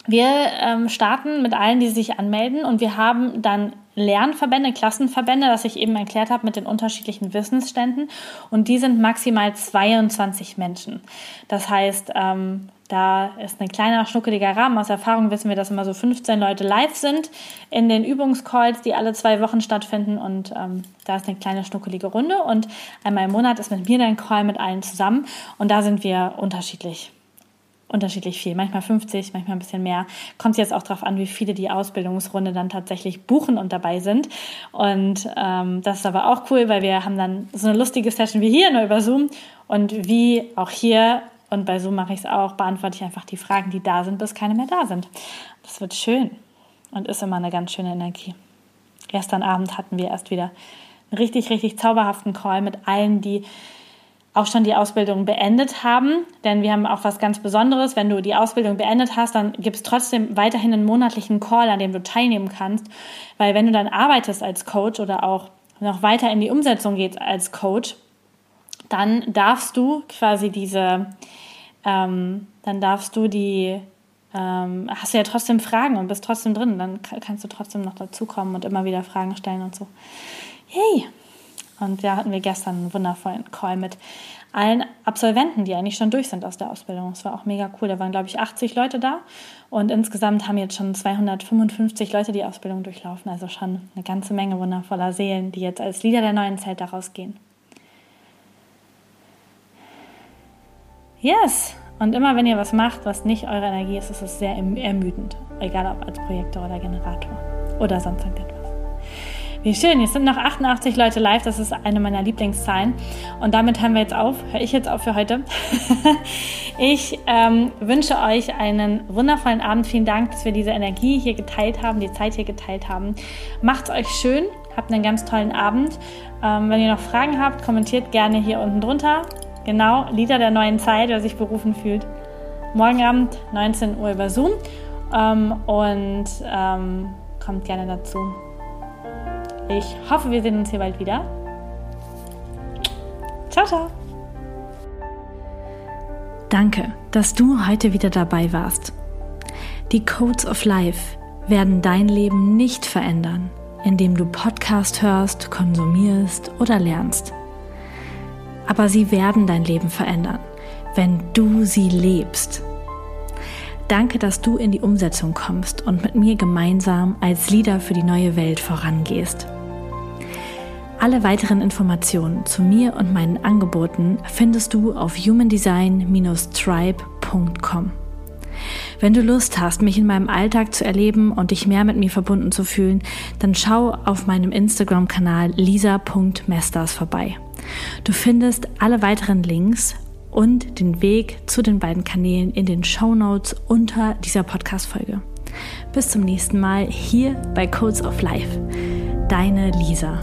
Wir ähm, starten mit allen, die sich anmelden und wir haben dann Lernverbände, Klassenverbände, das ich eben erklärt habe mit den unterschiedlichen Wissensständen und die sind maximal 22 Menschen. Das heißt, ähm, da ist ein kleiner, schnuckeliger Rahmen. Aus Erfahrung wissen wir, dass immer so 15 Leute live sind in den Übungscalls, die alle zwei Wochen stattfinden. Und ähm, da ist eine kleine, schnuckelige Runde. Und einmal im Monat ist mit mir ein Call mit allen zusammen. Und da sind wir unterschiedlich unterschiedlich viel, manchmal 50, manchmal ein bisschen mehr. Kommt jetzt auch darauf an, wie viele die Ausbildungsrunde dann tatsächlich buchen und dabei sind. Und ähm, das ist aber auch cool, weil wir haben dann so eine lustige Session wie hier, nur über Zoom. Und wie auch hier, und bei Zoom mache ich es auch, beantworte ich einfach die Fragen, die da sind, bis keine mehr da sind. Das wird schön und ist immer eine ganz schöne Energie. Gestern Abend hatten wir erst wieder einen richtig, richtig zauberhaften Call mit allen, die auch schon die Ausbildung beendet haben. Denn wir haben auch was ganz Besonderes. Wenn du die Ausbildung beendet hast, dann gibt es trotzdem weiterhin einen monatlichen Call, an dem du teilnehmen kannst. Weil wenn du dann arbeitest als Coach oder auch noch weiter in die Umsetzung gehst als Coach, dann darfst du quasi diese, ähm, dann darfst du die, ähm, hast du ja trotzdem Fragen und bist trotzdem drin. Dann kannst du trotzdem noch dazukommen und immer wieder Fragen stellen und so. Hey, und da hatten wir gestern einen wundervollen Call mit allen Absolventen, die eigentlich schon durch sind aus der Ausbildung. Das war auch mega cool. Da waren, glaube ich, 80 Leute da. Und insgesamt haben jetzt schon 255 Leute die Ausbildung durchlaufen. Also schon eine ganze Menge wundervoller Seelen, die jetzt als Lieder der neuen Zeit daraus gehen. Yes! Und immer wenn ihr was macht, was nicht eure Energie ist, ist es sehr ermüdend. Egal ob als Projektor oder Generator oder sonst irgendetwas. Wie schön, jetzt sind noch 88 Leute live, das ist eine meiner Lieblingszahlen. Und damit hören wir jetzt auf, höre ich jetzt auf für heute. ich ähm, wünsche euch einen wundervollen Abend. Vielen Dank, dass wir diese Energie hier geteilt haben, die Zeit hier geteilt haben. Macht's euch schön, habt einen ganz tollen Abend. Ähm, wenn ihr noch Fragen habt, kommentiert gerne hier unten drunter. Genau, Lieder der neuen Zeit, wer sich berufen fühlt. Morgen Abend, 19 Uhr über Zoom. Ähm, und ähm, kommt gerne dazu. Ich hoffe, wir sehen uns hier bald wieder. Ciao, ciao. Danke, dass du heute wieder dabei warst. Die Codes of Life werden dein Leben nicht verändern, indem du Podcast hörst, konsumierst oder lernst. Aber sie werden dein Leben verändern, wenn du sie lebst. Danke, dass du in die Umsetzung kommst und mit mir gemeinsam als Leader für die neue Welt vorangehst. Alle weiteren Informationen zu mir und meinen Angeboten findest du auf humandesign-tribe.com. Wenn du Lust hast, mich in meinem Alltag zu erleben und dich mehr mit mir verbunden zu fühlen, dann schau auf meinem Instagram-Kanal lisa.mesters vorbei. Du findest alle weiteren Links und den Weg zu den beiden Kanälen in den Show Notes unter dieser Podcast-Folge. Bis zum nächsten Mal hier bei Codes of Life. Deine Lisa.